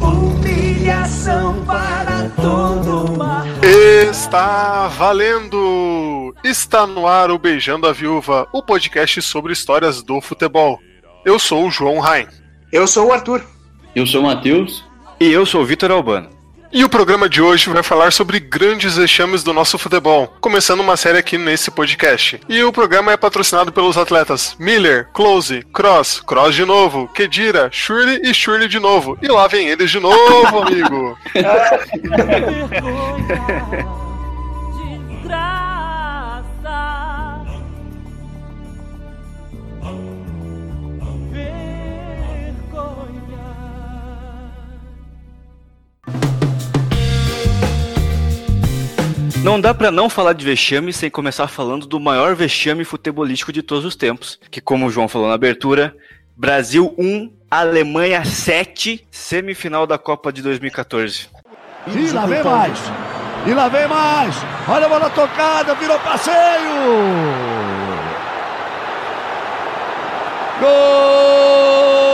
humilhação para todo mal. Está valendo! Está no ar o Beijando a Viúva, o podcast sobre histórias do futebol. Eu sou o João Rain. Eu sou o Arthur. Eu sou o Matheus. E eu sou o Vitor Albano. E o programa de hoje vai falar sobre grandes vexames do nosso futebol, começando uma série aqui nesse podcast. E o programa é patrocinado pelos atletas Miller, Close, Cross, Cross de novo, Kedira, Shirley e Shirley de novo. E lá vem eles de novo, amigo! Não dá pra não falar de vexame sem começar falando do maior vexame futebolístico de todos os tempos, que como o João falou na abertura, Brasil 1, Alemanha 7, semifinal da Copa de 2014. E lá vem mais. E lá vem mais. Olha a bola tocada, virou passeio. Gol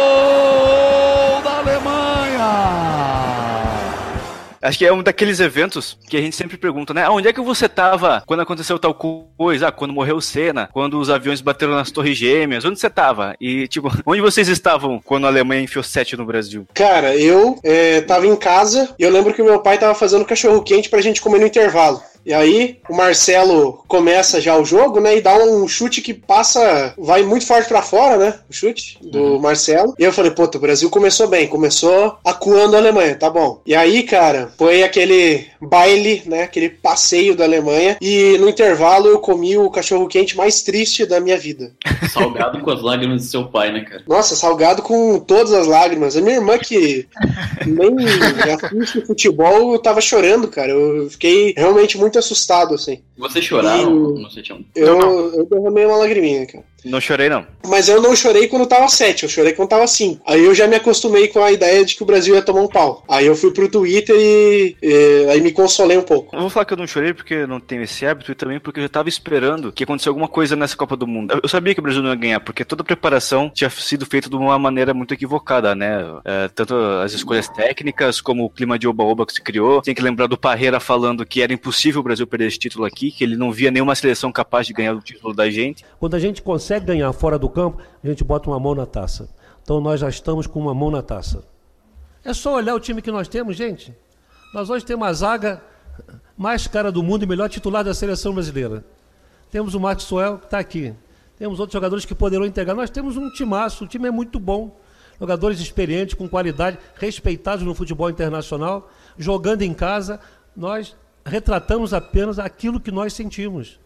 Acho que é um daqueles eventos que a gente sempre pergunta, né? Onde é que você tava quando aconteceu tal coisa? Ah, quando morreu o Senna, quando os aviões bateram nas torres gêmeas, onde você tava? E, tipo, onde vocês estavam quando a Alemanha enfiou 7 no Brasil? Cara, eu é, tava em casa e eu lembro que o meu pai tava fazendo cachorro quente pra gente comer no intervalo. E aí, o Marcelo começa já o jogo, né? E dá um chute que passa, vai muito forte pra fora, né? O chute do Marcelo. E eu falei, puta, o Brasil começou bem, começou acuando a Alemanha, tá bom. E aí, cara, foi aquele baile, né? Aquele passeio da Alemanha. E no intervalo eu comi o cachorro quente mais triste da minha vida. Salgado com as lágrimas do seu pai, né, cara? Nossa, salgado com todas as lágrimas. A minha irmã, que nem assiste futebol, eu tava chorando, cara. Eu fiquei realmente muito assustado, assim. Você chorava E- quando você tinha. Eu, eu derramei uma lagriminha, cara. Não chorei, não. Mas eu não chorei quando tava 7, eu chorei quando tava 5. Aí eu já me acostumei com a ideia de que o Brasil ia tomar um pau. Aí eu fui pro Twitter e, e aí me consolei um pouco. Eu vou falar que eu não chorei porque eu não tenho esse hábito e também porque eu já tava esperando que acontecesse alguma coisa nessa Copa do Mundo. Eu sabia que o Brasil não ia ganhar, porque toda a preparação tinha sido feita de uma maneira muito equivocada, né? É, tanto as escolhas técnicas como o clima de oba-oba que se criou. Tem que lembrar do Parreira falando que era impossível o Brasil perder esse título aqui, que ele não via nenhuma seleção capaz de ganhar o título da gente. Quando a gente consegue ganhar fora do campo, a gente bota uma mão na taça. Então nós já estamos com uma mão na taça. É só olhar o time que nós temos, gente. Nós hoje temos a zaga mais cara do mundo e melhor titular da seleção brasileira. Temos o Maxwell que está aqui. Temos outros jogadores que poderão integrar. Nós temos um timaço, o time é muito bom. Jogadores experientes, com qualidade, respeitados no futebol internacional, jogando em casa. Nós retratamos apenas aquilo que nós sentimos.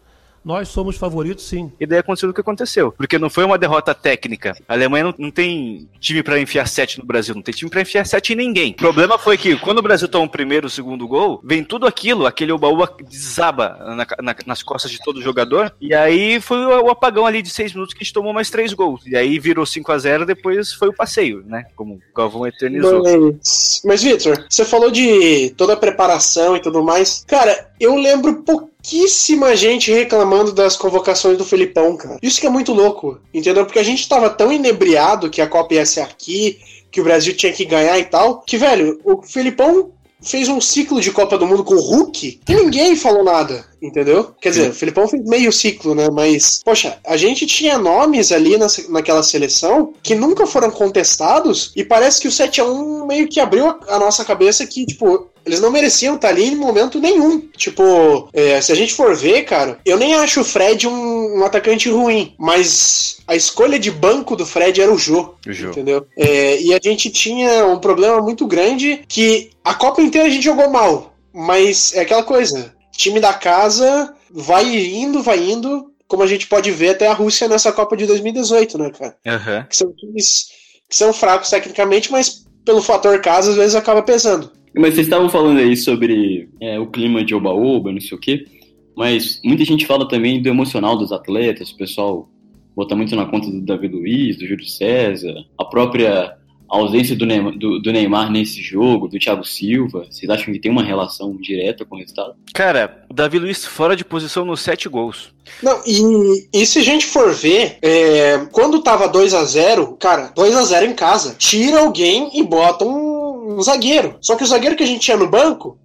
Nós somos favoritos, sim. E daí aconteceu o que aconteceu. Porque não foi uma derrota técnica. A Alemanha não, não tem time pra enfiar sete no Brasil, não tem time pra enfiar sete em ninguém. O problema foi que quando o Brasil toma o primeiro, o segundo gol, vem tudo aquilo, aquele oba-oba desaba na- na- nas costas de todo jogador. E aí foi o, o apagão ali de seis minutos que a gente tomou mais três gols. E aí virou 5 a 0 depois foi o passeio, né? Como o Galvão eternizou. Mas, mas Vitor, você falou de toda a preparação e tudo mais. Cara, eu lembro pouquíssima gente reclamando das convocações do Felipão, cara. Isso que é muito louco, entendeu? Porque a gente tava tão inebriado que a Copa ia ser aqui, que o Brasil tinha que ganhar e tal, que, velho, o Felipão fez um ciclo de Copa do Mundo com o Hulk e ninguém falou nada, entendeu? Quer dizer, o Felipão fez meio ciclo, né? Mas, poxa, a gente tinha nomes ali na, naquela seleção que nunca foram contestados e parece que o 7x1 meio que abriu a, a nossa cabeça que, tipo, eles não mereciam estar ali em momento nenhum. Tipo, é, se a gente for ver, cara, eu nem acho o Fred um, um atacante ruim, mas a escolha de banco do Fred era o Jô. O Jô. Entendeu? É, e a gente tinha um problema muito grande que a Copa inteira a gente jogou mal. Mas é aquela coisa: time da casa vai indo, vai indo, como a gente pode ver até a Rússia nessa Copa de 2018, né, cara? Aham. Que são times que são fracos tecnicamente, mas pelo fator casa às vezes acaba pesando. Mas vocês estavam falando aí sobre é, o clima de oba-oba, não sei o quê. Mas muita gente fala também do emocional dos atletas, o pessoal bota muito na conta do Davi Luiz, do Júlio César, a própria ausência do Neymar, do, do Neymar nesse jogo, do Thiago Silva, vocês acham que tem uma relação direta com o resultado? Cara, o Davi Luiz fora de posição nos sete gols. Não, e, e se a gente for ver, é, quando tava 2 a 0 cara, 2 a 0 em casa, tira alguém e bota um, um zagueiro. Só que o zagueiro que a gente tinha no banco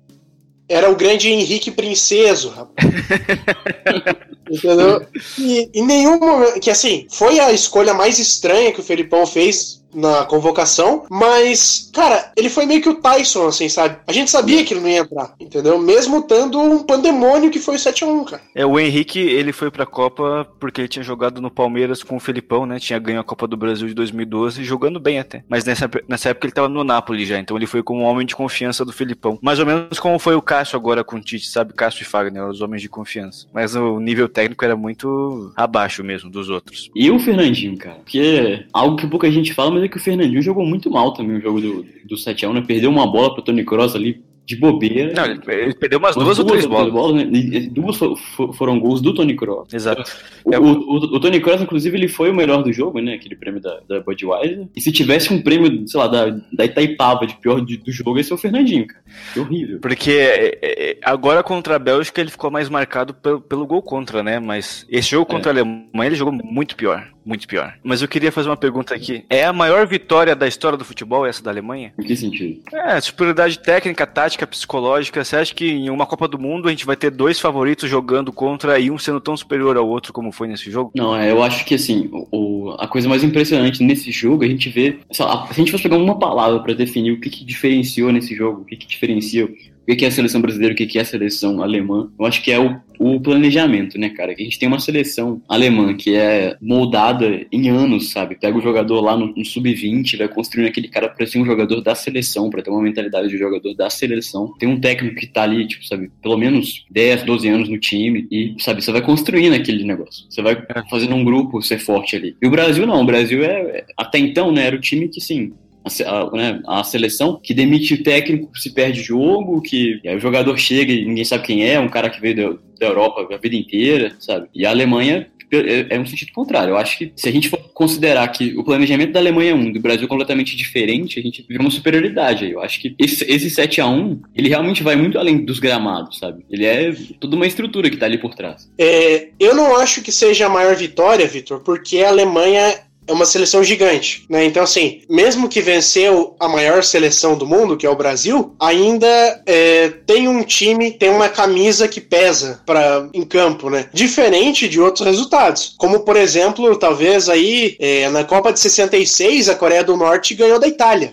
era o grande Henrique Princeso, rapaz. Entendeu? E em nenhum momento. Que assim, foi a escolha mais estranha que o Felipão fez na convocação, mas, cara, ele foi meio que o Tyson, assim, sabe? A gente sabia que ele não ia entrar, entendeu? Mesmo tendo um pandemônio que foi o 7x1, cara. É, o Henrique, ele foi pra Copa porque ele tinha jogado no Palmeiras com o Felipão, né? Tinha ganho a Copa do Brasil de 2012, jogando bem até. Mas nessa, nessa época ele tava no Napoli já, então ele foi como um homem de confiança do Felipão. Mais ou menos como foi o Cássio agora com o Tite, sabe? Cássio e Fagner, os homens de confiança. Mas o nível técnico era muito abaixo mesmo dos outros. E o Fernandinho, cara? Porque é algo que pouca gente fala, mas é que o Fernandinho jogou muito mal também o jogo do, do 7x1, né? Perdeu uma bola pro Tony Kroos ali de bobeira. Não, ele, perdeu umas duas, ou três bolas. né? E Duas fo- fo- foram gols do Tony Kroos. Exato. O, É, o, o- o Tony Kroos, inclusive, ele foi o melhor do jogo, né? Aquele prêmio da, da Budweiser. E se tivesse um prêmio, sei lá, da, da Itaipava de pior de- do jogo, esse é o Fernandinho, cara. Que horrível. Porque é, é, agora contra a Bélgica ele ficou mais marcado pelo, pelo gol contra, né? Mas esse jogo contra a Alemanha ele jogou muito pior. Muito pior. Mas eu queria fazer uma pergunta aqui. É a maior vitória da história do futebol essa da Alemanha? Em que sentido? É, superioridade técnica, tática, psicológica. Você acha que em uma Copa do Mundo a gente vai ter dois favoritos jogando contra e um sendo tão superior ao outro como foi nesse jogo? Não, é, eu acho que assim, o, o- a coisa mais impressionante nesse jogo, a gente vê. lá, se a gente fosse pegar uma palavra pra definir o que, que diferenciou nesse jogo, o que, que diferencia o que, é a seleção brasileira, o que, é a seleção alemã, eu acho que é o, o planejamento, né, cara? Que a gente tem uma seleção alemã que é moldada em anos, sabe? Pega o jogador lá no, no sub-20, vai construindo aquele cara pra ser um jogador da seleção, pra ter uma mentalidade de jogador da seleção. Tem um técnico que tá ali, tipo, sabe, pelo menos 10, 12 anos no time e, sabe, você vai construindo aquele negócio. Você vai fazendo um grupo ser forte ali. E o Brasil não, o Brasil é, é- até então, né, era o time que, sim, a, né, a seleção que demite o técnico se perde jogo, que o jogador chega e ninguém sabe quem é, um cara que veio da, da Europa a vida inteira, sabe? E a Alemanha é, é um sentido contrário. Eu acho que se a gente for considerar que o planejamento da Alemanha é um, do Brasil é completamente diferente, a gente vê uma superioridade aí. Eu acho que esse, esse 7 a 1 ele realmente vai muito além dos gramados, sabe? Ele é toda uma estrutura que tá ali por trás. É, eu não acho que seja a maior vitória, Vitor, porque a Alemanha é uma seleção gigante, né? Então, assim, mesmo que venceu a maior seleção do mundo, que é o Brasil, ainda é, tem um time, tem uma camisa que pesa para em campo, né? Diferente de outros resultados, como por exemplo, talvez aí é, na Copa de 66 a Coreia do Norte ganhou da Itália.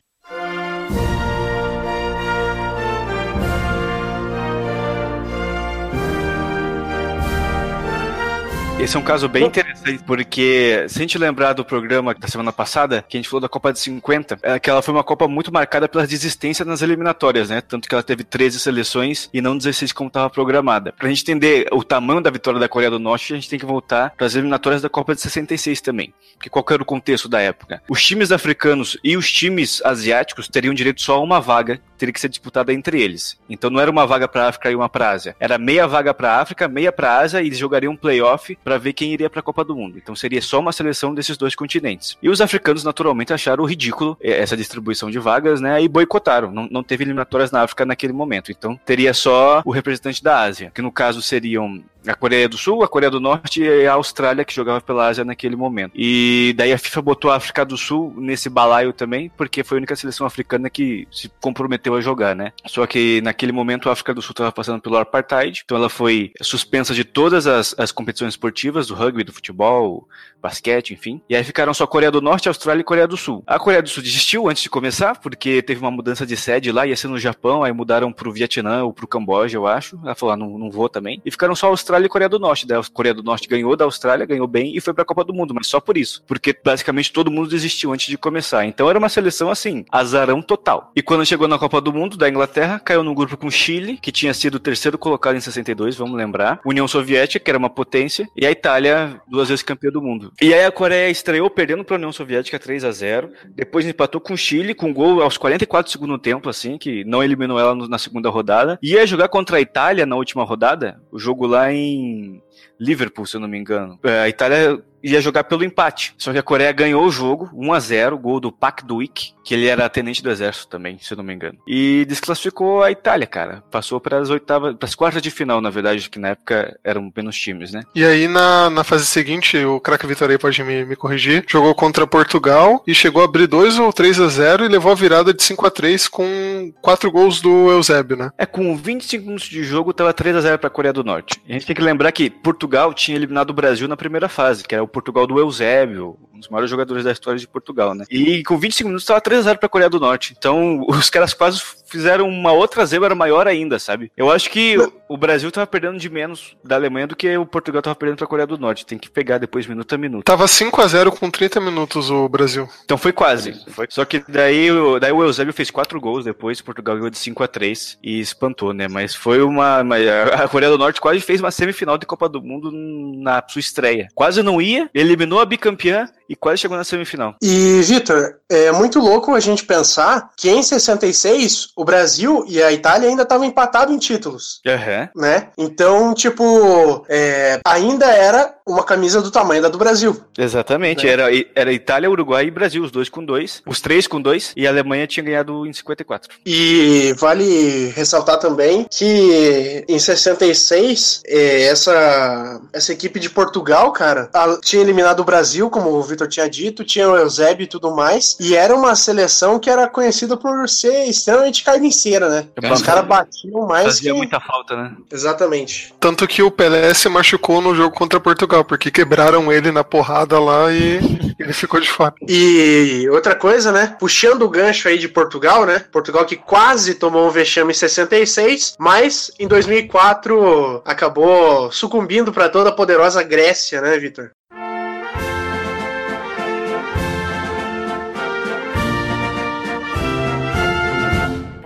Esse é um caso bem interessante, porque se a gente lembrar do programa da semana passada, que a gente falou da Copa de 50, é que ela foi uma Copa muito marcada pela desistência nas eliminatórias, né? Tanto que ela teve 13 seleções e não 16 como estava programada. Pra gente entender o tamanho da vitória da Coreia do Norte, a gente tem que voltar para as eliminatórias da Copa de 66 também. Porque qual que era o contexto da época? Os times africanos e os times asiáticos teriam direito só a uma vaga, teria que ser disputada entre eles. Então não era uma vaga para África e uma para Ásia. Era meia vaga para África, meia para Ásia e eles jogariam um playoff para ver quem iria para a Copa do Mundo. Então seria só uma seleção desses dois continentes. E os africanos naturalmente acharam ridículo eh, essa distribuição de vagas, né? E boicotaram. Não, não teve eliminatórias na África naquele momento. Então teria só o representante da Ásia, que no caso seriam a Coreia do Sul, a Coreia do Norte e a Austrália que jogava pela Ásia naquele momento. E daí a FIFA botou a África do Sul nesse balaio também, porque foi a única seleção africana que se comprometeu a jogar, né? Só que naquele momento a África do Sul estava passando pelo apartheid, então ela foi suspensa de todas as, as competições esportivas, do rugby, do futebol, basquete, enfim. E aí ficaram só Coreia do Norte, Austrália e Coreia do Sul. A Coreia do Sul desistiu antes de começar, porque teve uma mudança de sede lá, ia ser no Japão, aí mudaram pro Vietnã ou pro Camboja, eu acho. Ela falou, ah, não, não vou também. E ficaram só Austrália e Coreia do Norte. A Coreia do Norte ganhou da Austrália, ganhou bem e foi pra Copa do Mundo, mas só por isso. Porque basicamente todo mundo desistiu antes de começar. Então era uma seleção assim, azarão total. E quando chegou na Copa do Mundo, da Inglaterra, caiu num grupo com Chile, que tinha sido o terceiro colocado em 62, vamos lembrar. União Soviética, que era uma potência, e a Itália, duas vezes campeã do mundo. E aí a Coreia estreou perdendo pra União Soviética 3 a 0 depois empatou com o Chile, com gol aos 44 do segundo tempo, assim, que não eliminou ela na segunda rodada. E ia jogar contra a Itália na última rodada, o jogo lá em tem Liverpool, se eu não me engano. É, a Itália ia jogar pelo empate. Só que a Coreia ganhou o jogo, 1 a 0 gol do Pak Duik, que ele era tenente do exército também, se eu não me engano. E desclassificou a Itália, cara. Passou para as oitavas, para as quartas de final, na verdade, que na época eram menos times, né? E aí, na, na fase seguinte, o craque Vitor aí pode me, me corrigir, jogou contra Portugal e chegou a abrir 2 ou 3 a 0 e levou a virada de 5 a 3 com quatro gols do Eusébio, né? É, com 25 minutos de jogo, tava 3 a 0 para a Coreia do Norte. A gente tem que lembrar que Portugal tinha eliminado o Brasil na primeira fase, que era o Portugal do Eusébio, um dos maiores jogadores da história de Portugal, né? E com 25 minutos tava 3 a 0 para a Coreia do Norte. Então, os caras quase fizeram uma outra zebra maior ainda, sabe? Eu acho que o- o Brasil tava perdendo de menos da Alemanha do que o Portugal tava perdendo para a Coreia do Norte. Tem que pegar depois minuto a minuto. Tava 5 a 0 com 30 minutos o Brasil. Então foi quase. Foi. Só que daí, o- daí o Eusébio fez quatro gols depois, Portugal ganhou de 5 a 3 e espantou, né? Mas foi uma. uma- A Coreia do Norte quase fez uma semifinal de Copa do Mundo na sua estreia. Quase não ia, eliminou a bicampeã e quase chegou na semifinal. E, Vitor, é muito louco a gente pensar que em 66 o Brasil e a Itália ainda estavam empatados em títulos. Aham. Né? Então, tipo, é, ainda era uma camisa do tamanho da do Brasil. Exatamente. Né? Era, era Itália, Uruguai e Brasil, os dois com dois. Os três com dois. E a Alemanha tinha ganhado em 54. E vale ressaltar também que em 66, é, essa, essa equipe de Portugal, cara, a- tinha eliminado o Brasil, como o Vitor tinha dito, tinha o Eusébio e tudo mais, e era uma seleção que era conhecida por ser extremamente carniceira, né? É Os caras batiam mais Fazia que... muita falta, né? Exatamente. Tanto que o Pelé se machucou no jogo contra Portugal, porque quebraram ele na porrada lá e ele ficou de fora. E outra coisa, né? Puxando o gancho aí de Portugal, né? Portugal que quase tomou um vexame em 66, mas em 2004 acabou sucumbindo para toda a poderosa Grécia, né, Vitor?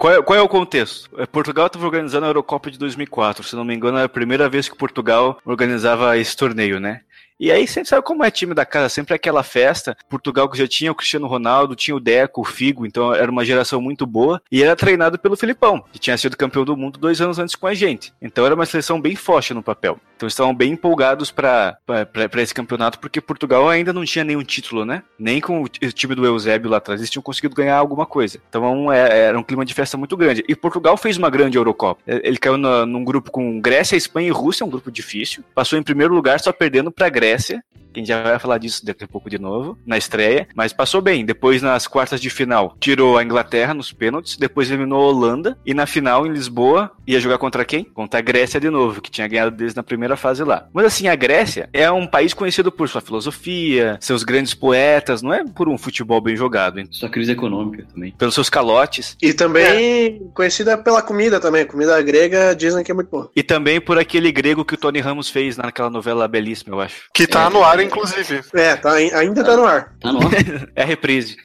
Qual é, qual é o contexto? É, Portugal estava organizando a Eurocopa de 2004. Se não me engano, era a primeira vez que Portugal organizava esse torneio, né? E aí, sempre sabe como é time da casa, sempre é aquela festa. Portugal que já tinha o Cristiano Ronaldo, tinha o Deco, o Figo, então era uma geração muito boa. E era treinado pelo Filipão, que tinha sido campeão do mundo dois anos antes com a gente. Então era uma seleção bem forte no papel. Então estavam bem empolgados para esse campeonato, porque Portugal ainda não tinha nenhum título, né? Nem com o ti- o time do Eusébio lá atrás, eles tinham conseguido ganhar alguma coisa. Então é- era um clima de festa muito grande. E Portugal fez uma grande Eurocopa. Ele caiu num grupo com Grécia, Espanha e Rússia, um grupo difícil. Passou em primeiro lugar, só perdendo para Grécia. Que A gente já vai falar disso daqui a pouco de novo, na estreia, mas passou bem. Depois, nas quartas de final, tirou a Inglaterra nos pênaltis, depois eliminou a Holanda, e na final, em Lisboa, ia jogar contra quem? Contra a Grécia de novo, que tinha ganhado deles na primeira fase lá. Mas assim, a Grécia é um país conhecido por sua filosofia, seus grandes poetas, não é por um futebol bem jogado, hein? Só crise econômica também. pelos seus calotes, E também conhecida pela comida também. Comida grega dizem que é muito boa. e também por aquele grego que o Tony Ramos fez naquela novela belíssima, eu acho. Que tá É, no ar, é. inclusive. É, tá, ainda tá no ar. Tá no É a reprise.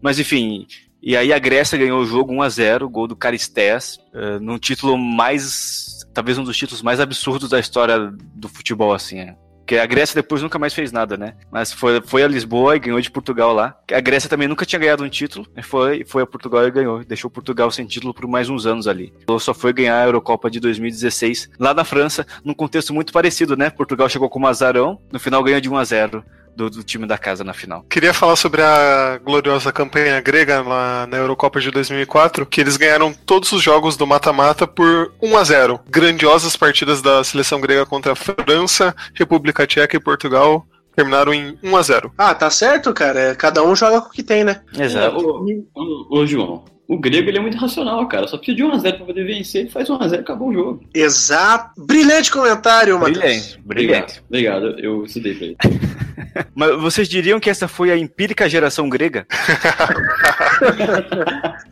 Mas enfim, e aí a Grécia ganhou o jogo 1 a 0 gol do Caristés, eh, num título mais. talvez um dos títulos mais absurdos da história do futebol, assim. É. Porque a Grécia depois nunca mais fez nada, né? Mas foi, foi a Lisboa e ganhou de Portugal lá. A Grécia também nunca tinha ganhado um título, foi, foi a Portugal e ganhou. Deixou Portugal sem título por mais uns anos ali. Então só foi ganhar a Eurocopa de 2016 lá na França, num contexto muito parecido, né? Portugal chegou como azarão, no final ganhou de 1 a 0 do, do time da casa na final. Queria falar sobre a gloriosa campanha grega lá na Eurocopa de 2004, que eles ganharam todos os jogos do mata-mata por 1 a 0. Grandiosas partidas da seleção grega contra a França, República Tcheca e Portugal terminaram em 1 a 0. Ah, tá certo, cara. É, Cada um joga com o que tem, né? Exato. Ô, ô, ô, João, o grego ele é muito racional, cara. Só precisa de 1x0 pra poder vencer, ele faz 1x0 e acabou o jogo. Exato. Brilhante comentário, Matheus. Brilhante, brilhante. Obrigado, obrigado. Eu estudei pra ele. Mas vocês diriam que essa foi a empírica geração grega?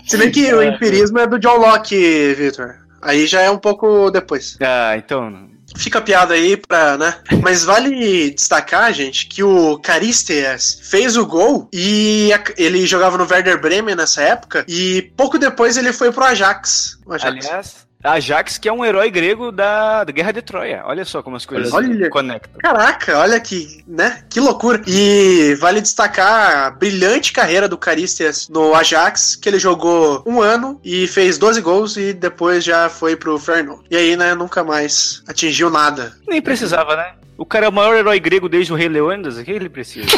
Se bem que o empirismo é do John Locke, Victor. Aí já é um pouco depois. Ah, então. Fica a piada aí pra, né? Mas vale destacar, gente, que o Caristeas fez o gol e a- ele jogava no Werder Bremen nessa época e pouco depois ele foi pro Ajax. Ajax. Aliás, Ajax, que é um herói grego da, da Guerra de Troia. Olha só como as coisas Olha. se conectam. Caraca, olha que, né? Que loucura. E vale destacar a brilhante carreira do Caristias no Ajax, que ele jogou um ano e fez 12 gols e depois já foi pro Feyenoord. E aí, né, nunca mais atingiu nada. Nem precisava, né? O cara é o maior herói grego desde o Rei Leônidas, o que ele precisa?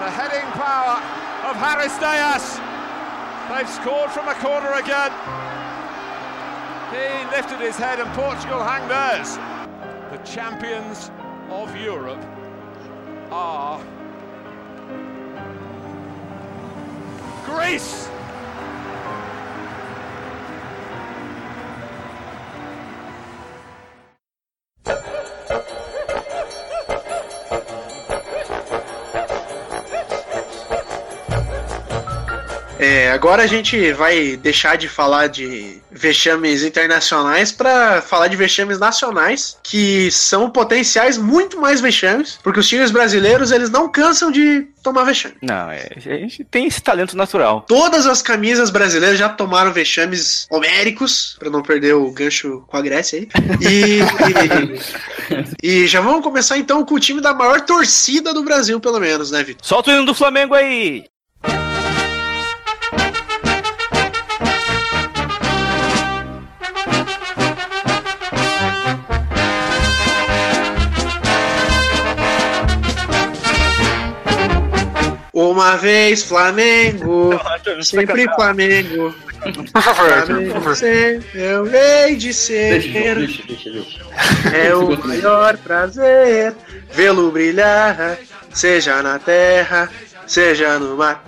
The heading power of Haris Dias. They've scored from a corner again. He lifted his head and Portugal hang theirs. The champions of Europe are Greece. É, agora a gente vai deixar de falar de vexames internacionais para falar de vexames nacionais, que são potenciais muito mais vexames, porque os times brasileiros eles não cansam de tomar vexame. Não, é, a gente tem esse talento natural. Todas as camisas brasileiras já tomaram vexames homéricos, para não perder o gancho com a Grécia aí. E, e, e já vamos começar então com o time da maior torcida do Brasil, pelo menos, né, Vitor? Solta o hino do Flamengo aí! Uma vez Flamengo, sempre Flamengo. Por favor, por Flamengo favor. sempre eu hei de ser. Deixa, deixa, deixa, deixa. É o maior prazer vê-lo brilhar, seja na terra, seja no mar.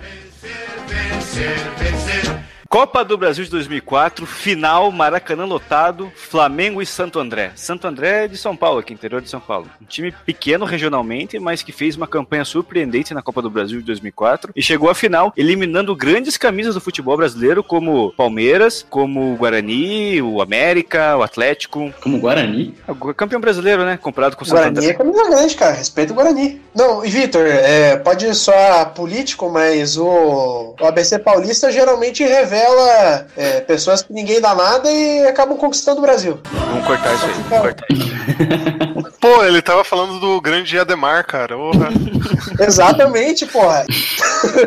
Copa do Brasil de 2004, final, Maracanã lotado, Flamengo e Santo André. Santo André é de São Paulo, aqui, interior de São Paulo. Um time pequeno regionalmente, mas que fez uma campanha surpreendente na Copa do Brasil de 2004 e chegou à final, eliminando grandes camisas do futebol brasileiro, como Palmeiras, como o Guarani, o América, o Atlético. Como Guarani? O campeão brasileiro, né? Comprado com o Santo Guarani André. é camisa grande, cara. Respeita o Guarani. Não, e Vitor, é, pode soar político, mas o, o ABC Paulista geralmente revela é, pessoas que ninguém dá nada e acabam conquistando o Brasil. Vamos cortar isso aí. Vamos cortar isso. Pô, ele tava falando do grande Ademar, cara. Porra. Exatamente, porra.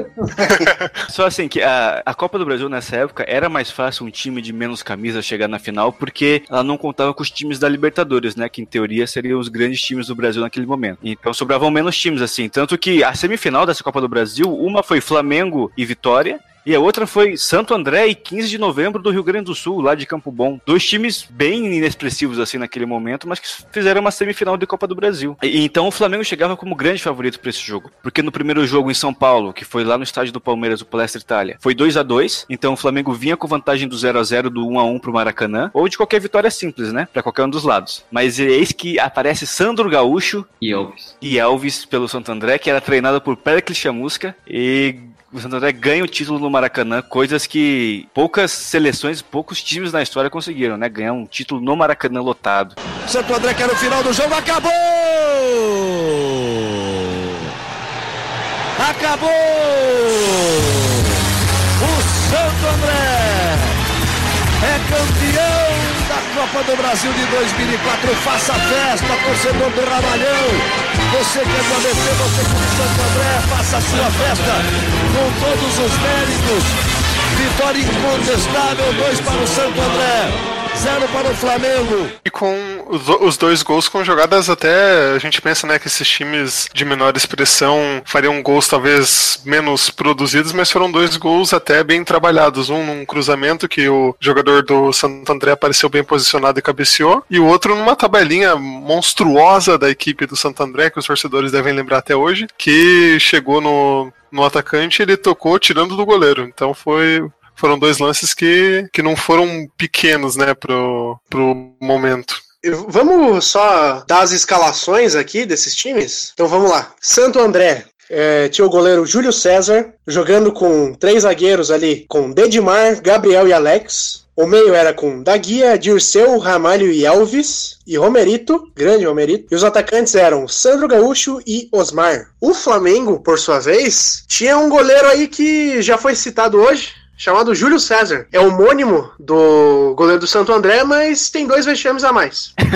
Só assim, que a, a Copa do Brasil nessa época era mais fácil um time de menos camisas chegar na final, porque ela não contava com os times da Libertadores, né? Que em teoria seriam os grandes times do Brasil naquele momento. Então sobravam menos times, assim. Tanto que a semifinal dessa Copa do Brasil, uma foi Flamengo e Vitória. E a outra foi Santo André e 15 de novembro do Rio Grande do Sul, lá de Campo Bom. Dois times bem inexpressivos assim naquele momento, mas que fizeram uma semifinal de Copa do Brasil. E, então o Flamengo chegava como grande favorito para esse jogo. Porque no primeiro jogo em São Paulo, que foi lá no estádio do Palmeiras, o Palestra Itália, foi 2 a 2 Então o Flamengo vinha com vantagem do 0 a 0 do 1 a 1 pro Maracanã, ou de qualquer vitória simples, né? Para qualquer um dos lados. Mas eis que aparece Sandro Gaúcho E Elvis. e Elvis pelo Santo André, que era treinado por Pericles Chamusca, e o Santo André ganha o título no Maracanã, coisas que poucas seleções, poucos times na história conseguiram, né? Ganhar um título no Maracanã lotado. Santo André quer o final do jogo, acabou! Acabou! O Santo André é campeão da Copa do Brasil de 2004. Faça festa, torcedor do Ramalhão. Você que é do ABC, você que é do Santo André, faça a sua festa com todos os méritos. Vitória incontestável, dois para o Santo André, zero para o Flamengo. E com os, dois gols com jogadas até. A gente pensa né, que esses times de menor expressão fariam gols talvez menos produzidos, mas foram dois gols até bem trabalhados. Um num cruzamento que o jogador do Santo André apareceu bem posicionado e cabeceou, e o outro numa tabelinha monstruosa da equipe do Santo André, que os torcedores devem lembrar até hoje, que chegou no, no atacante ele tocou tirando do goleiro. Então foi. Foram dois lances que, que não foram pequenos, né, pro, pro momento. Vamos só dar as escalações aqui desses times? Então vamos lá. Santo André. é, tinha o goleiro Júlio César, jogando com três zagueiros ali, com Dedimar, Gabriel e Alex. O meio era com Daguia, Dirceu, Ramalho e Alves. E Romerito, grande Romerito. E os atacantes eram Sandro Gaúcho e Osmar. O Flamengo, por sua vez, tinha um goleiro aí que já foi citado hoje, chamado Júlio César. É homônimo do goleiro do Santo André, mas tem dois vexames a mais.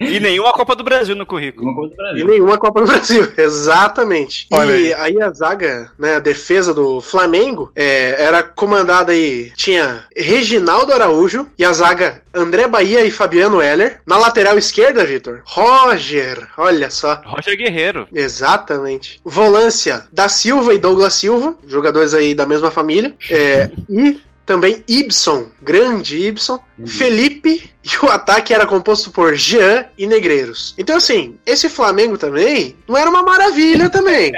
E nenhuma Copa do Brasil no currículo. E nenhuma Copa do Brasil, exatamente. Olha e aí. a zaga, né, a defesa do Flamengo, é, era comandada aí, tinha Reginaldo Araújo e a zaga André Bahia e Fabiano Heller. Na lateral esquerda, Vitor, Roger, olha só. Roger Guerreiro. Exatamente. Volância da Silva e Douglas Silva, jogadores aí da mesma família. É, e também Ibson, grande Ibson, Felipe e o ataque era composto por Jean e Negreiros. Então, assim, esse Flamengo também não era uma maravilha também.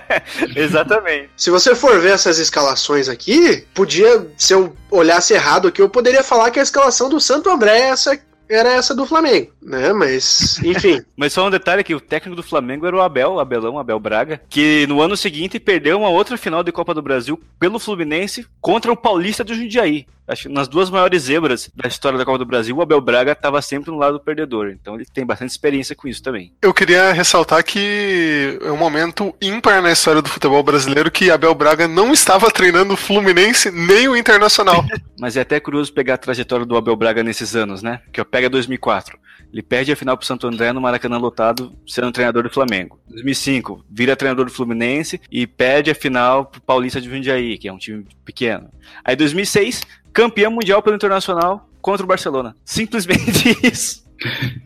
Exatamente. Se você for ver essas escalações aqui, podia, se eu olhasse errado aqui, eu poderia falar que a escalação do Santo André é essa, era essa do Flamengo, né? Mas, enfim. Mas só um detalhe que o técnico do Flamengo era o Abel, Abelão, Abel Braga, que no ano seguinte perdeu uma outra final de Copa do Brasil pelo Fluminense contra o Paulista do Jundiaí. Acho que nas duas maiores zebras da história da Copa do Brasil, o Abel Braga estava sempre no lado perdedor. Então ele tem bastante experiência com isso também. Eu queria ressaltar que é um momento ímpar na história do futebol brasileiro que Abel Braga não estava treinando o Fluminense nem o Internacional. Mas é até curioso pegar a trajetória do Abel Braga nesses anos, né? Que eu pego 2004. Ele perde a final pro Santo André no Maracanã lotado, sendo treinador do Flamengo. 2005, vira treinador do Fluminense e perde a final pro Paulista de Jundiaí, que é um time pequeno. Aí 2006, campeão mundial pelo Internacional contra o Barcelona. Simplesmente isso.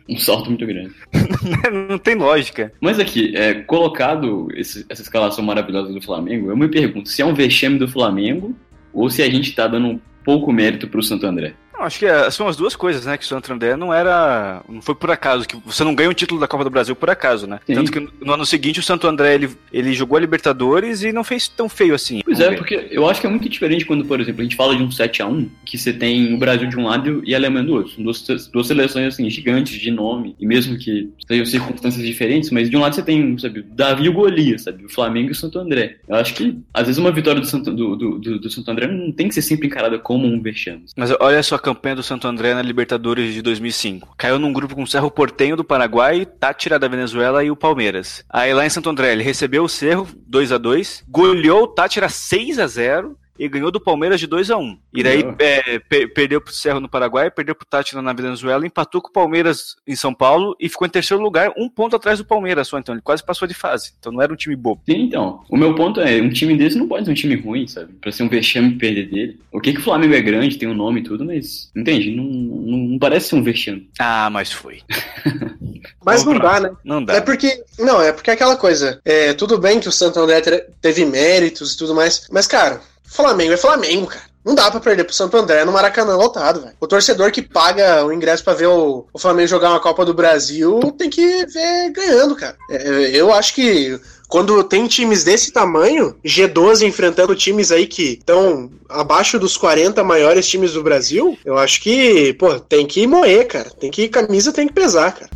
Um salto muito grande. Não tem lógica. Mas aqui, é, colocado esse- essa escalação maravilhosa do Flamengo, eu me pergunto se é um vexame do Flamengo ou se a gente tá dando um pouco mérito pro Santo André. Não, acho que é, são as duas coisas, né? Que o Santo André não era. Não foi por acaso, que você não ganha um título da Copa do Brasil por acaso, né? Sim. Tanto que no- no ano seguinte o Santo André ele, ele jogou a Libertadores e não fez tão feio assim. Pois é, ver. porque eu acho que é muito diferente quando, por exemplo, a gente fala de um 7x1, que você tem o Brasil de um lado e a Alemanha do outro. São duas, duas seleções, assim, gigantes de nome, e mesmo que sejam circunstâncias diferentes, mas de um lado você tem, sabe, Davi e o Golias, sabe, o Flamengo e o Santo André. Eu acho que, às vezes, uma vitória do Santo, do, do, do- do Santo André não tem que ser sempre encarada como um vexame. Mas olha só campanha do Santo André na Libertadores de 2005. Caiu num grupo com o Cerro Portenho do Paraguai, Tátira da Venezuela e o Palmeiras. Aí lá em Santo André ele recebeu o Cerro 2 a 2 goleou o Tátira 6 a 0 e ganhou do Palmeiras de 2 a 1 E daí é, pe- perdeu pro Cerro no Paraguai, perdeu pro Tátira na Venezuela, empatou com o Palmeiras em São Paulo e ficou em terceiro lugar, um ponto atrás do Palmeiras só. Então ele quase passou de fase. Então não era um time bobo. Sim, então. O meu ponto é, um time desse não pode ser um time ruim, sabe? Pra ser um vexame perder dele. O que que o Flamengo é grande, tem um nome e tudo, mas, entende? Não, não, não parece ser um vexame. Ah, mas foi. Mas não dá, né? Não dá. É porque. Não, é porque é aquela coisa. É, tudo bem que o Santo André te- teve méritos e tudo mais. Mas, cara, Flamengo é Flamengo, cara. Não dá pra perder pro Santo André no Maracanã lotado, velho. O torcedor que paga o ingresso pra ver o, o Flamengo jogar uma Copa do Brasil tem que ver ganhando, cara. É, eu acho que quando tem times desse tamanho, G12 enfrentando times aí que estão abaixo dos 40 maiores times do Brasil, eu acho que, pô, tem que moer, cara. Tem que camisa tem que pesar, cara.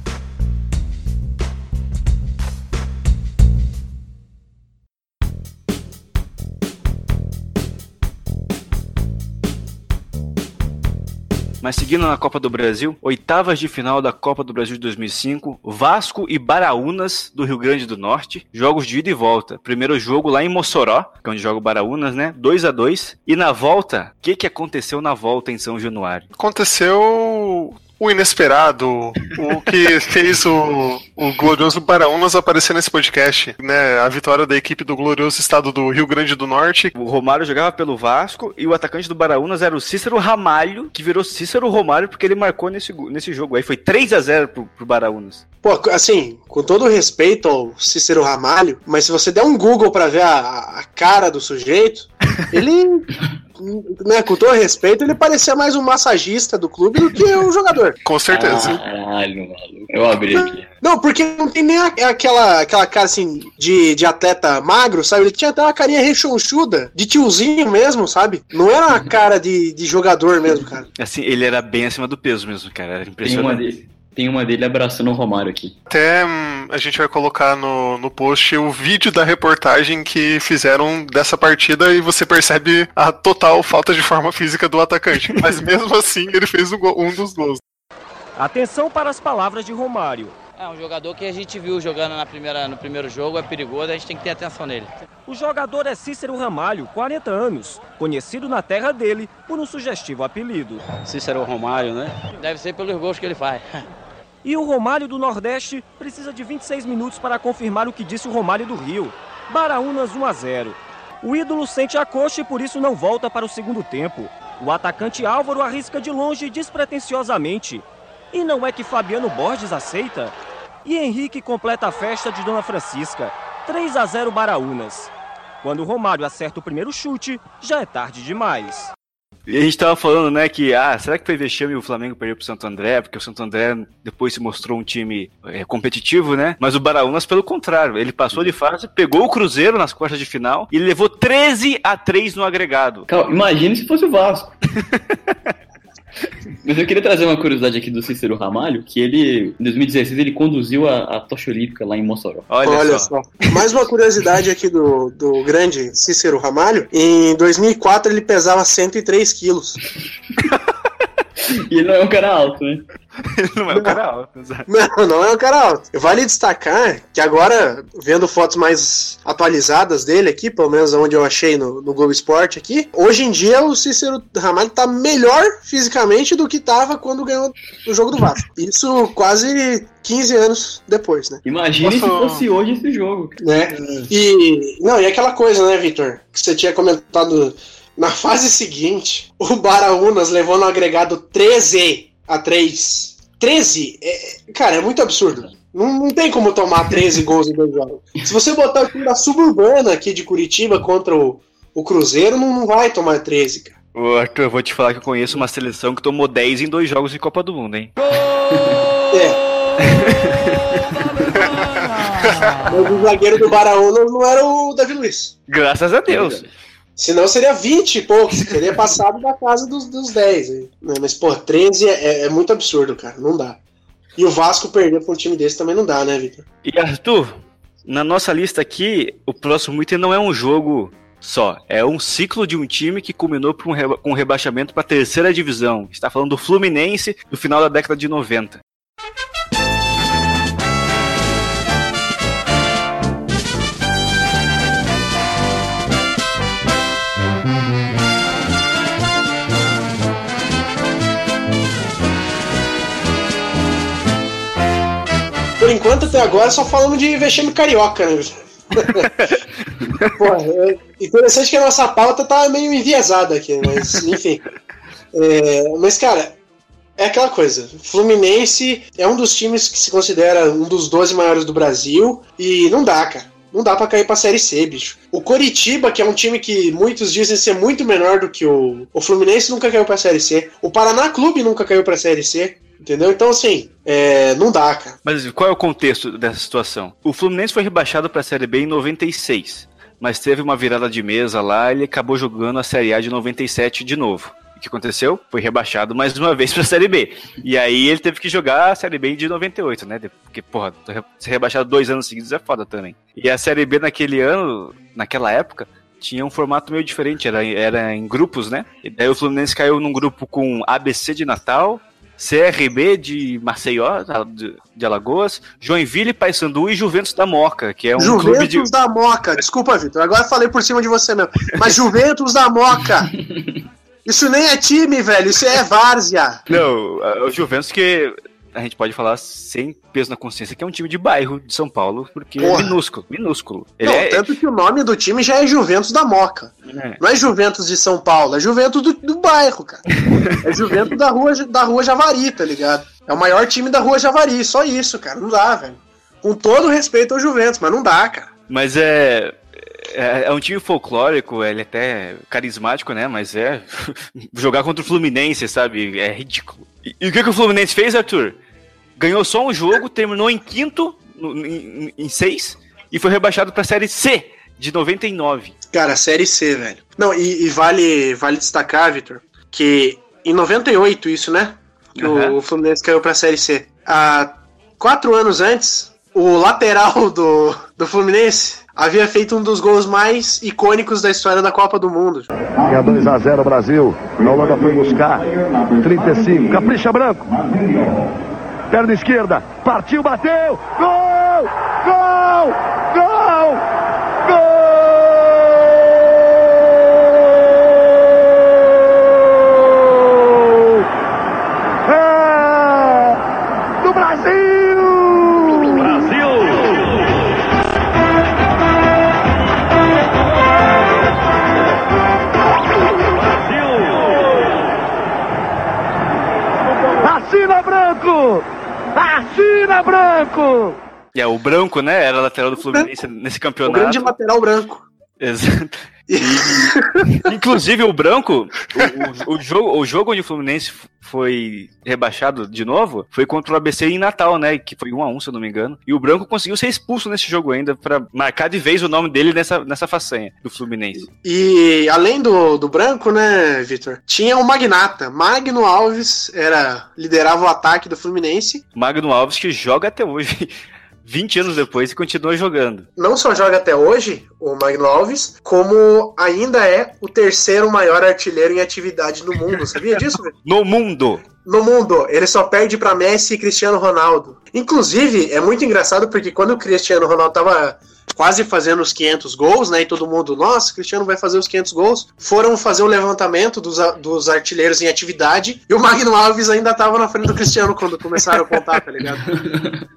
Mas seguindo na Copa do Brasil, oitavas de final da Copa do Brasil de 2005, Vasco e Baraunas do Rio Grande do Norte, jogos de ida e volta. Primeiro jogo lá em Mossoró, que é onde joga o Baraunas, né? 2 a 2 E na volta, o que, que aconteceu na volta em São Januário? Aconteceu o inesperado, o que fez o, o glorioso Baraunas aparecer nesse podcast, né? A vitória da equipe do glorioso estado do Rio Grande do Norte. O Romário jogava pelo Vasco e o atacante do Baraunas era o Cícero Ramalho, que virou Cícero Romário porque ele marcou nesse, nesse jogo. Aí foi 3 a 0 pro, pro Baraunas. Pô, assim, com todo respeito ao Cícero Ramalho, mas se você der um Google pra ver a, a cara do sujeito, ele, né, com todo respeito, ele parecia mais um massagista do clube do que um jogador. Com certeza. Caralho, maluco. Eu abri aqui. Não, porque não tem nem aquela, aquela cara assim de, de atleta magro, sabe? Ele tinha até uma carinha rechonchuda, de tiozinho mesmo, sabe? Não era uma cara de, de jogador mesmo, cara. Assim, ele era bem acima do peso mesmo, cara. Era Tem uma, impressionante. Tem uma dele abraçando o Romário aqui. Até hum, a gente vai colocar no, no post o vídeo da reportagem que fizeram dessa partida e você percebe a total falta de forma física do atacante. Mas mesmo assim, ele fez um, um dos gols. Atenção para as palavras de Romário. É um jogador que a gente viu jogando na primeira, no primeiro jogo, é perigoso, a gente tem que ter atenção nele. O jogador é Cícero Ramalho, 40 anos, conhecido na terra dele por um sugestivo apelido. Cícero Romário, né? Deve ser pelos gols que ele faz. E o Romário do Nordeste precisa de 26 minutos para confirmar o que disse o Romário do Rio. Baraunas 1 a 0. O ídolo sente a coxa e por isso não volta para o segundo tempo. O atacante Álvaro arrisca de longe despretensiosamente. E não é que Fabiano Borges aceita? E Henrique completa a festa de Dona Francisca. 3 a 0 Baraunas. Quando Romário acerta o primeiro chute, já é tarde demais. E a gente tava falando, né, que, ah, será que foi vexame o Flamengo perder pro Santo André? Porque o Santo André depois se mostrou um time é, competitivo, né? Mas o Baraunas, pelo contrário, ele passou de fase, pegou o Cruzeiro nas quartas de final e levou 13 a 3 no agregado. Calma, imagine se fosse o Vasco. Mas eu queria trazer uma curiosidade aqui do Cícero Ramalho, que ele, em 2016, ele conduziu a, a tocha olímpica lá em Mossoró. Olha, Olha, só. só. Mais uma curiosidade aqui do, do grande Cícero Ramalho. Em 2004 ele pesava 103 quilos. E ele não é um cara alto, né? Ele não é o cara alto, exato. Não, não é um cara alto. Vale destacar que agora, vendo fotos mais atualizadas dele aqui, pelo menos onde eu achei no, no Globo Esporte aqui, hoje em dia o Cícero Ramalho tá melhor fisicamente do que tava quando ganhou o jogo do Vasco. Isso quase 15 anos depois, né? Imagine se Posso- fosse hoje esse jogo. né? E não, e aquela coisa, né, Vitor, que você tinha comentado na fase seguinte, o Baraunas levou no agregado 13 a 3. 13? É, cara, é muito absurdo. Não, não tem como tomar 13 gols em dois jogos. Se você botar o time da suburbana aqui de Curitiba contra o, o Cruzeiro, não, não vai tomar 13, cara. Ô, Arthur, eu vou te falar que eu conheço uma seleção que tomou 10 em dois jogos de Copa do Mundo, hein? É. Mas o zagueiro do Baraunas não era o Davi Luiz. Graças a Deus. Senão seria 20 e poucos, teria passado da casa dos, dos 10. aí. Né, Mas, pô, 13 é, é muito absurdo, cara. Não dá. E o Vasco perder pra um time desse também não dá, né, Vitor? E Arthur, na nossa lista aqui, o próximo item não é um jogo só, é um ciclo de um time que culminou com um reba- um rebaixamento para a terceira divisão. Está falando do Fluminense no final da década de 90. Por enquanto, até agora, só falamos de vexame carioca, né? É interessante que a nossa pauta tá meio enviesada aqui, mas enfim. É, mas, cara, é aquela coisa. Fluminense é um dos times que se considera um dos 12 maiores do Brasil e não dá, cara. Não dá pra cair pra Série C, bicho. O Coritiba, que é um time que muitos dizem ser muito menor do que o, o Fluminense, nunca caiu pra Série C. O Paraná Clube nunca caiu pra Série C. Entendeu? Então, assim, é, não dá, cara. Mas qual é o contexto dessa situação? O Fluminense foi rebaixado para a Série B em 96, mas teve uma virada de mesa lá e ele acabou jogando a Série A de 97 de novo. O que aconteceu? Foi rebaixado mais uma vez para a Série B. E aí ele teve que jogar a Série B de 98, né? Porque, porra, ser rebaixado dois anos seguidos é foda também. E a Série B naquele ano, naquela época, tinha um formato meio diferente, era, era em grupos, né? E daí o Fluminense caiu num grupo com ABC de Natal, CRB de Maceió, de, de Alagoas, Joinville, Paysandu e Juventus da Moca, que é um Juventus clube de... da Moca. Desculpa, Vitor. Agora falei por cima de você mesmo. Mas Juventus da Moca. Isso nem é time, velho. Isso é várzea. Não, o Juventus que a gente pode falar sem peso na consciência que é um time de bairro de São Paulo, porque Porra. é minúsculo, minúsculo. Ele Não, é, tanto que o nome do time já é Juventus da Moca. é, Não é Juventus de São Paulo, é Juventus do, do bairro, cara. É Juventus da rua, da rua Javari, tá ligado? É o maior time da rua Javari, só isso, cara. Não dá, velho. Com todo respeito ao Juventus, mas não dá, cara. Mas é, é. É um time folclórico, ele é até carismático, né? Mas é. Jogar contra o Fluminense, sabe? É ridículo. E, e o que, que o Fluminense fez, Arthur? Ganhou só um jogo, terminou em quinto, no- em, em seis, e foi rebaixado pra Série C de 99. Cara, Série C, velho. Não, e, e vale, vale destacar, Vitor, que em 98, isso, né? que o Fluminense caiu pra Série C. Há quatro anos antes, o lateral do, do Fluminense havia feito um dos gols mais icônicos da história da Copa do Mundo. Tinha 2x0 Brasil. A Holanda foi buscar. 35. Capricha Branco. Perna esquerda. Partiu, bateu. Gol! Gol! Gol! Gol! É do Brasil! Brasil! Assina Branco! Assina Branco! E é, o Branco, né? Era lateral do Fluminense nesse O campeonato. grande lateral branco. Exato. E, inclusive o Branco, o, o- o jogo, o jogo onde o Fluminense foi rebaixado de novo foi contra o ABC em Natal, né? Que foi 1 a 1 se eu não me engano. E o Branco conseguiu ser expulso nesse jogo ainda pra marcar de vez o nome dele nessa, nessa façanha do Fluminense. E além do, do branco, né, Vitor? Tinha o Magnata. Magno Alves era liderava o ataque do Fluminense. Magno Alves que joga até hoje, 20 anos depois, e continua jogando. Não só joga até hoje, o Magno Alves, como ainda é o terceiro maior artilheiro em atividade no mundo. Sabia disso? No mundo! No mundo. Ele só perde pra Messi e Cristiano Ronaldo. Inclusive, é muito engraçado porque quando o Cristiano Ronaldo tava quase fazendo os 500 gols, né, e todo mundo, nossa, Cristiano vai fazer os 500 gols, foram fazer o levantamento dos, dos artilheiros em atividade e o Magno Alves ainda tava na frente do Cristiano quando começaram a contar, tá ligado?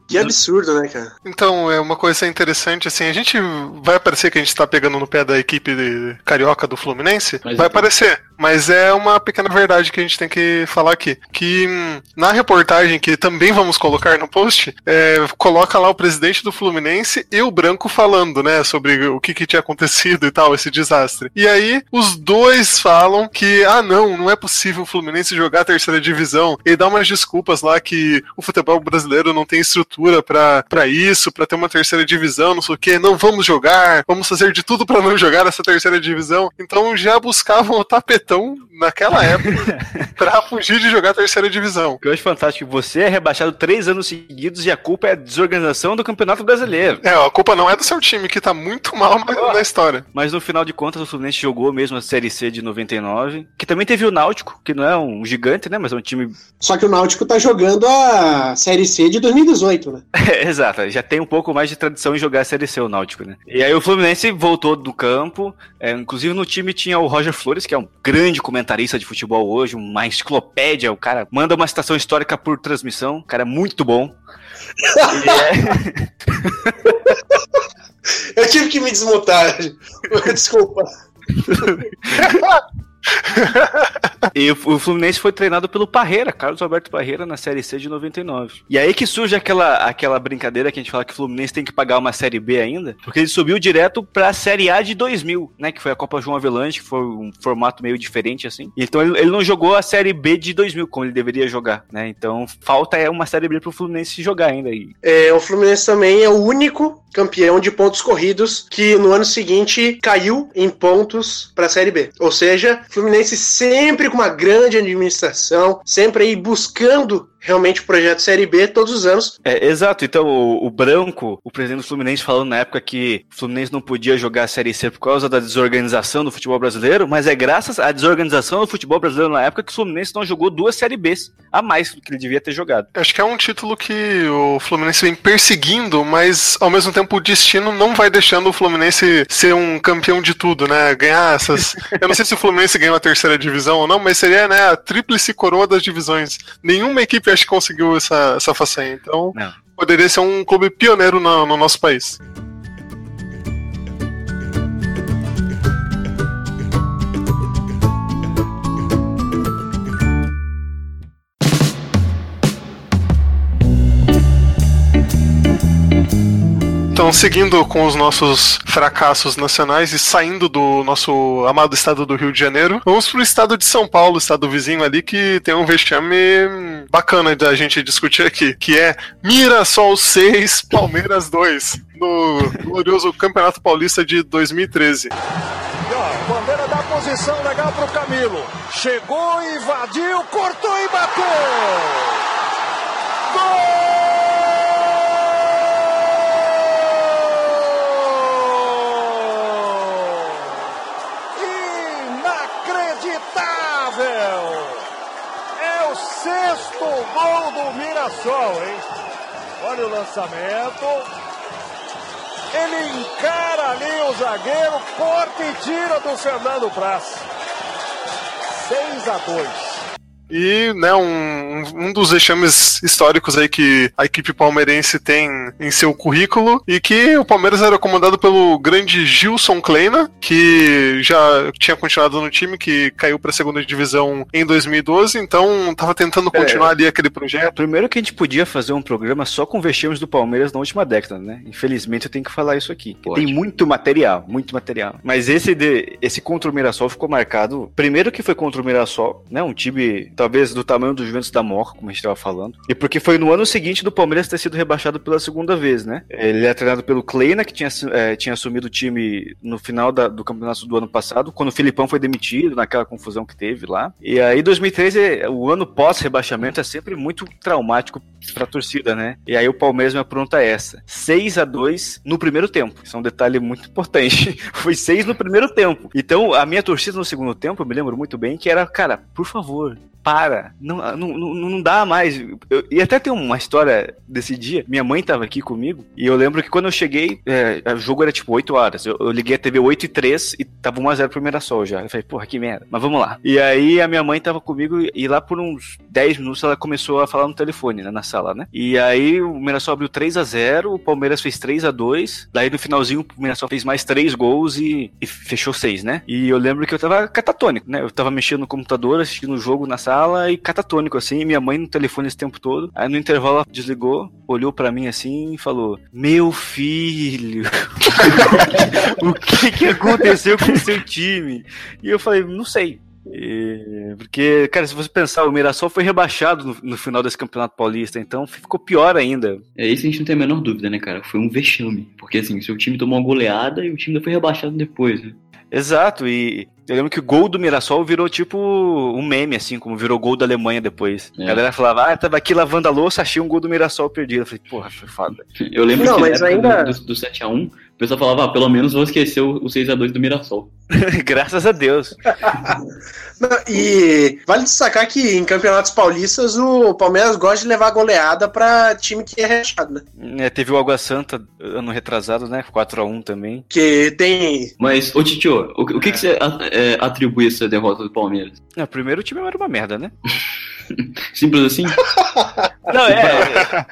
Que absurdo, né, cara? Então, é uma coisa interessante, assim, a gente vai parecer que a gente tá pegando no pé da equipe de- carioca do Fluminense, Mas vai então. parecer, mas é uma pequena verdade que a gente tem que falar aqui, que hum, na reportagem, que também vamos colocar no post, é, coloca lá o presidente do Fluminense e o Branco falando, né, sobre o que, que tinha acontecido e tal, esse desastre. E aí, os dois falam que, ah, não, não é possível o Fluminense jogar a terceira divisão, e dá umas desculpas lá que o futebol brasileiro não tem estrutura pra isso, pra ter uma terceira divisão, não sei o que, não vamos jogar, vamos fazer de tudo pra não jogar essa terceira divisão. Então já buscavam o tapetão naquela época pra fugir de jogar a terceira divisão. Que eu acho fantástico, você é rebaixado três anos seguidos e a culpa é a desorganização do Campeonato Brasileiro. É, a culpa não é do seu time, que tá muito mal na, na história. Mas no final de contas, o Fluminense jogou mesmo a Série C de 99, que também teve o Náutico, que não é um gigante, né, mas é um time... Só que o Náutico tá jogando a Série C de 2018, né? Exato, já tem um pouco mais de tradição em jogar a Série C, o Náutico, né. E aí o Fluminense voltou do campo, é, inclusive no time tinha o Roger Flores, que é um grande comentarista de futebol hoje, uma enciclopédia, o cara manda uma citação histórica por transmissão, o cara é muito bom. É- Eu tive que me desmutar. Desculpa. E o Fluminense foi treinado pelo Parreira, Carlos Alberto Parreira, na Série C de 99. E aí que surge aquela, aquela brincadeira que a gente fala que o Fluminense tem que pagar uma Série B ainda, porque ele subiu direto pra Série A de 2000, né, que foi a Copa João Avelange, que foi um formato meio diferente, assim. Então ele, ele não jogou a Série B de 2000, como ele deveria jogar, né, então falta é uma Série B pro Fluminense jogar ainda. E É, o Fluminense também é o único campeão de pontos corridos que no ano seguinte caiu em pontos para a Série B. Ou seja, Fluminense sempre com uma grande administração, sempre aí buscando realmente o projeto Série B todos os anos. É, exato. Então, o, o Branco, o presidente do Fluminense, falando na época que o Fluminense não podia jogar a Série C por causa da desorganização do futebol brasileiro, mas é graças à desorganização do futebol brasileiro na época que o Fluminense não jogou duas Série Bs a mais do que ele devia ter jogado. Acho que é um título que o Fluminense vem perseguindo, mas ao mesmo tempo o destino não vai deixando o Fluminense ser um campeão de tudo, né? Ganhar essas. Eu não sei se o Fluminense ganhou a terceira divisão ou não, mas seria né, a tríplice coroa das divisões. Nenhuma equipe que conseguiu essa, essa façanha. Então Não. poderia ser um clube pioneiro no, no nosso país. Então, seguindo com os nossos fracassos nacionais e saindo do nosso amado estado do Rio de Janeiro, vamos pro estado de São Paulo, estado vizinho ali, que tem um vexame bacana da gente discutir aqui, que é Mirassol 6, Palmeiras 2, no glorioso Campeonato Paulista de 2013. Bandeira da posição legal pro Camilo. Chegou, invadiu, cortou e bateu! Gol! Inacreditável! É o sexto gol do Mirassol, hein? Olha o lançamento. Ele encara ali o zagueiro, corta e tira do Fernando Praz. 6 a 2. E, né, um, um dos vexames históricos aí que a equipe palmeirense tem em seu currículo e que o Palmeiras era comandado pelo grande Gilson Kleina, que já tinha continuado no time, que caiu para a segunda divisão em 2012, então tava tentando continuar ali aquele projeto. Primeiro que a gente podia fazer um programa só com vexames do Palmeiras na última década, né? Infelizmente eu tenho que falar isso aqui. Tem muito material, muito material. Mas esse de, esse contra o Mirassol ficou marcado. Primeiro que foi contra o Mirassol, né? Um time talvez do tamanho dos Juventus da Mor, como a gente estava falando. E porque foi no ano seguinte do Palmeiras ter sido rebaixado pela segunda vez, né? Ele é treinado pelo Kleina, que tinha, eh, tinha assumido o time no final da- do campeonato do ano passado, quando o Filipão foi demitido, naquela confusão que teve lá. E aí 2013, é- o ano pós-rebaixamento é sempre muito traumático pra torcida, né? E aí o Palmeiras me apronta essa. 6 a 2 no primeiro tempo. Isso é um detalhe muito importante. Foi 6 no primeiro tempo. Então, a minha torcida no segundo tempo, eu me lembro muito bem, que era, cara, por favor, para. Não, não, não, não dá mais. Eu- e até tem uma história desse dia. Minha mãe tava aqui comigo. E eu lembro que quando eu cheguei, é, o jogo era tipo 8 horas. Eu, eu liguei a TV 8 e 3 e tava 1x0 pro Mirassol já. Eu falei, porra, que merda. Mas vamos lá. E aí a minha mãe tava comigo e lá por uns 10 minutos ela começou a falar no telefone, né, na sala, né? E aí o Mirassol abriu 3 a 0 o Palmeiras fez 3 a 2 Daí no finalzinho o Mirassol fez mais 3 gols e, e fechou 6, né? E eu lembro que eu tava catatônico, né? Eu tava mexendo no computador, assistindo o jogo na sala e catatônico, assim, minha mãe no telefone esse tempo todo. Aí no intervalo ela desligou, olhou pra mim assim e falou: Meu filho, o que que aconteceu com o seu time? E eu falei: Não sei. E- porque, cara, se você pensar, o Mirassol foi rebaixado no, no final desse campeonato paulista, então ficou pior ainda. É isso a gente não tem a menor dúvida, né, cara? Foi um vexame. Porque assim, seu time tomou uma goleada e o time ainda foi rebaixado depois, né? Exato, e eu lembro que o gol do Mirassol virou tipo um meme, assim, como virou gol da Alemanha depois. É. A galera falava, ah, tava aqui lavando a louça, achei um gol do Mirassol perdido. Eu falei, porra, foi foda. Eu lembro Não, que mas ainda- do, do 7x1, o pessoal falava, ah, pelo menos vou esquecer o, o 6x2 do Mirassol. Graças a Deus. Não, e vale destacar que em campeonatos paulistas o Palmeiras gosta de levar goleada pra time que é rebaixado, né? É, teve o Água Santa ano retrasado, né? 4x1 também. Que tem. Mas, ô Titio, o, o que, que você a- é, atribui essa derrota do Palmeiras? É, primeiro o time era uma merda, né? Simples assim? Não, é.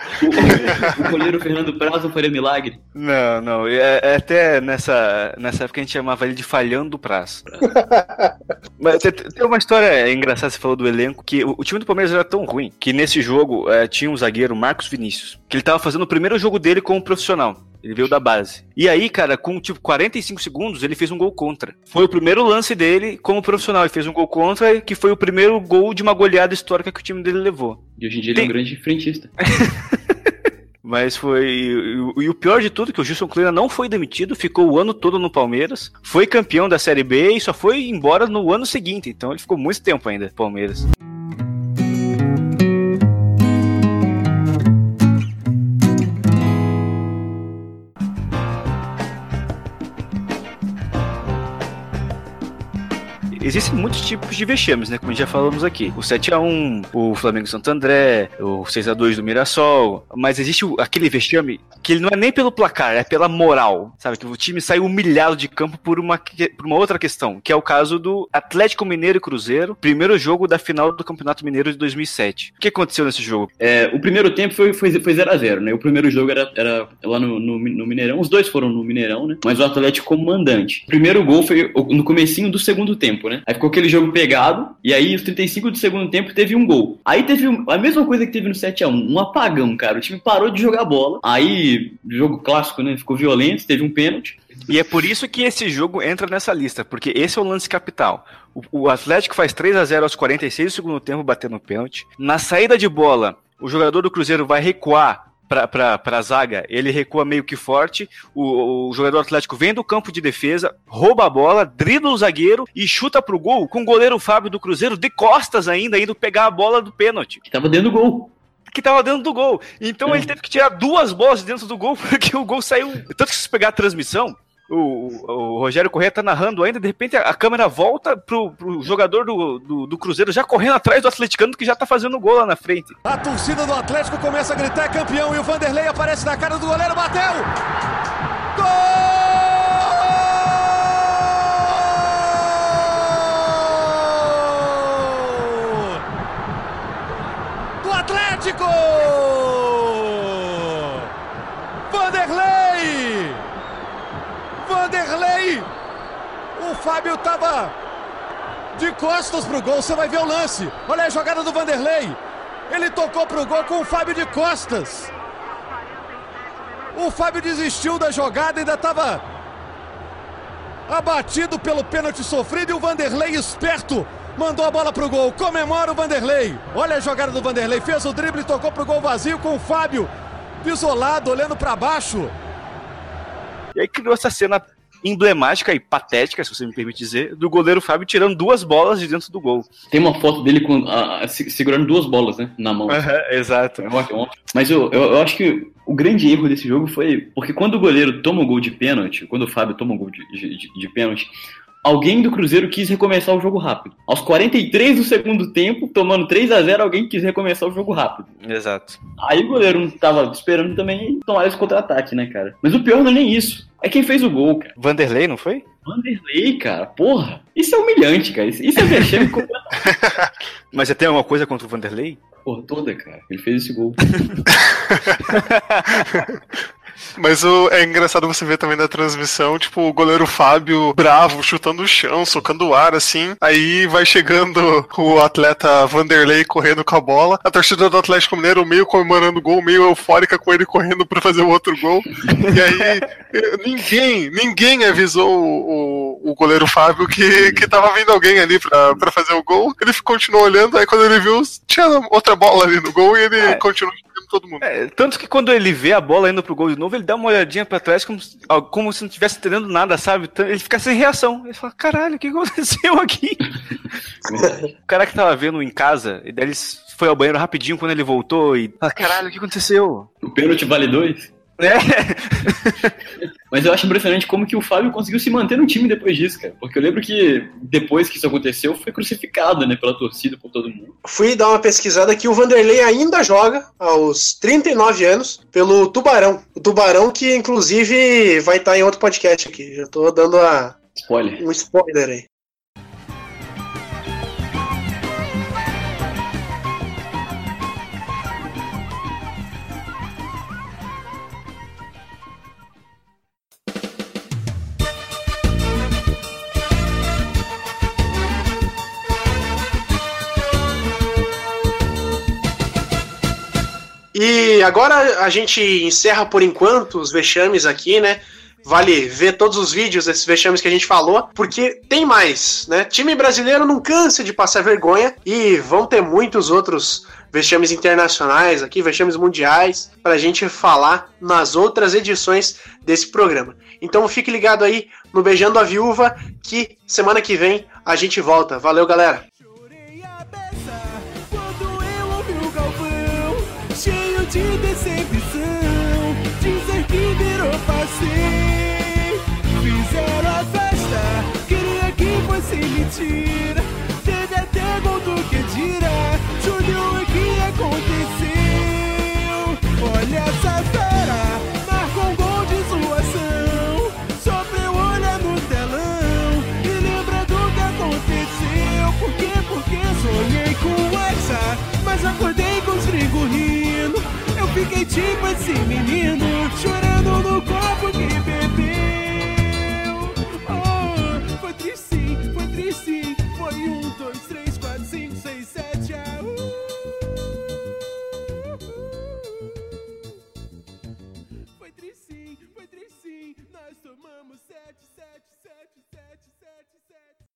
o goleiro Fernando Praz não faria milagre? Não, não. É, é até nessa, nessa época a gente chamava ele de falhando do prazo. Mas tem, tem uma história engraçada, você falou do elenco, que o, o time do Palmeiras era tão ruim que nesse jogo é, tinha um zagueiro, Marcos Vinícius, que ele tava fazendo o primeiro jogo dele como profissional. Ele veio da base. E aí, cara, com tipo 45 segundos, ele fez um gol contra. Foi o primeiro lance dele como profissional. Ele fez um gol contra, que foi o primeiro gol de uma goleada histórica que o time dele levou. E hoje em dia ele é um Tem- grande frentista. Mas foi. E, o- e o pior de tudo, que o Gilson Kleina não foi demitido, ficou o ano todo no Palmeiras, foi campeão da Série B e só foi embora no ano seguinte. Então ele ficou muito tempo ainda no Palmeiras. Existem muitos tipos de vexames, né? Como já falamos aqui. O 7x1, o Flamengo Santo André, o 6x2 do Mirassol. Mas existe aquele vexame que ele não é nem pelo placar, é pela moral. Sabe? Que o time sai humilhado de campo por uma, por uma outra questão, que é o caso do Atlético Mineiro e Cruzeiro, primeiro jogo da final do Campeonato Mineiro de 2007. O que aconteceu nesse jogo? É, o primeiro tempo foi 0x0, foi, foi 0 a 0, né? O primeiro jogo era, era lá no, no, no Mineirão, os dois foram no Mineirão, né? Mas o Atlético como mandante. O primeiro gol foi no comecinho do segundo tempo, né? Aí ficou aquele jogo pegado, e aí os 35 do segundo tempo teve um gol. Aí teve a mesma coisa que teve no 7x1, um apagão, cara. O time parou de jogar bola. Aí, jogo clássico, né? Ficou violento, teve um pênalti. E é por isso que esse jogo entra nessa lista, porque esse é o lance capital. O, o Atlético faz 3 a 0 aos 46 do segundo tempo, batendo pênalti. Na saída de bola, o jogador do Cruzeiro vai recuar pra, pra, pra zaga, ele recua meio que forte, o, o jogador atlético vem do campo de defesa, rouba a bola, dribla o zagueiro e chuta pro gol com o goleiro Fábio do Cruzeiro de costas ainda, indo pegar a bola do pênalti. Que tava dentro do gol. Que tava dentro do gol. Então É. ele teve que tirar duas bolas de dentro do gol, porque o gol saiu. Tanto que se pegar a transmissão, o, o- o Rogério Corrêa tá narrando ainda, de repente a, a câmera volta pro, pro jogador do, do, do Cruzeiro já correndo atrás do atleticano que já tá fazendo gol lá na frente. A torcida do Atlético começa a gritar é campeão e o Vanderlei aparece na cara do goleiro, bateu! Gol! Atlético! Vanderlei! Vanderlei! O Fábio tava de costas pro gol, você vai ver o lance. Olha a jogada do Vanderlei. Ele tocou pro gol com o Fábio de costas. O Fábio desistiu da jogada, ainda estava abatido pelo pênalti sofrido e o Vanderlei esperto mandou a bola pro gol. Comemora o Vanderlei. Olha a jogada do Vanderlei, fez o drible, tocou pro gol vazio com o Fábio isolado, olhando para baixo. E aí criou essa cena emblemática e patética, se você me permite dizer, do goleiro Fábio tirando duas bolas de dentro do gol. Tem uma foto dele com, a- a- se- segurando duas bolas, né? Na mão. exato. É ótimo. Mas eu, eu, eu acho que o grande erro desse jogo foi porque quando o goleiro toma o gol de pênalti, quando o Fábio toma o gol de, de, de- de pênalti, alguém do Cruzeiro quis recomeçar o jogo rápido. Aos 43 do segundo tempo, tomando 3 a 0 alguém quis recomeçar o jogo rápido. Exato. Aí o goleiro não tava esperando também tomar esse contra-ataque, né, cara? Mas o pior não é nem isso. É quem fez o gol, cara. Vanderlei, não foi? Vanderlei, cara. Porra. Isso é humilhante, cara. Isso, é vexame Mas você tem alguma coisa contra o Vanderlei? porra toda, cara. Ele fez esse gol. Mas o, é engraçado você ver também na transmissão, tipo, o goleiro Fábio bravo, chutando o chão, socando o ar, assim. Aí vai chegando o atleta Vanderlei correndo com a bola. A torcida do Atlético Mineiro meio comemorando o gol, meio eufórica com ele correndo pra fazer o outro gol. E aí eh, ninguém, ninguém avisou o, o, o goleiro Fábio que, que tava vindo alguém ali pra, pra fazer o gol. Ele continuou olhando, aí quando ele viu, tinha outra bola ali no gol e ele continuou jogando todo mundo. É, tanto que quando ele vê a bola indo pro gol de novo, ele dá uma olhadinha pra trás como, se- como se não estivesse entendendo nada, sabe? Então, Ele fica sem reação. Ele fala, caralho, o que aconteceu aqui? o cara que tava vendo em casa, e daí ele foi ao banheiro rapidinho quando ele voltou e fala, caralho, o que aconteceu? O pênalti vale dois? É. Mas eu acho impressionante como que o Fábio conseguiu se manter no time depois disso, cara. Porque eu lembro que depois que isso aconteceu, foi crucificado, né, pela torcida, por todo mundo. Fui dar uma pesquisada que o Vanderlei ainda joga aos 39 anos pelo Tubarão. O Tubarão que inclusive vai estar em outro podcast aqui. Já tô dando a, Spoiler. um spoiler aí. E agora a gente encerra por enquanto os vexames aqui, né? Vale ver todos os vídeos desses vexames que a gente falou, porque tem mais, né? Time brasileiro não cansa de passar vergonha e vão ter muitos outros vexames internacionais aqui, vexames mundiais, pra gente falar nas outras edições desse programa. Então fique ligado aí no Beijando a Viúva, que semana que vem a gente volta. Valeu, galera! Passeio. Fizeram a festa, queria que fosse mentira. Teve até gol do que dirá, Júnior, o que aconteceu? Olha essa fera, marcou um gol de zoação, sofreu olha no telão e lembra do que aconteceu. Por quê? Porque sonhei com essa, mas acordei tipo esse menino, chorando no copo que bebeu. Oh, foi triste sim, foi triste sim. Foi um, dois, três, quatro, cinco, seis, sete, ah, uh. Foi triste sim, foi triste sim. Nós tomamos sete, sete, sete, sete, sete, sete.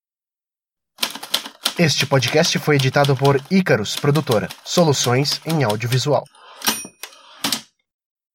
Este podcast foi editado por Icarus Produtora, soluções em audiovisual.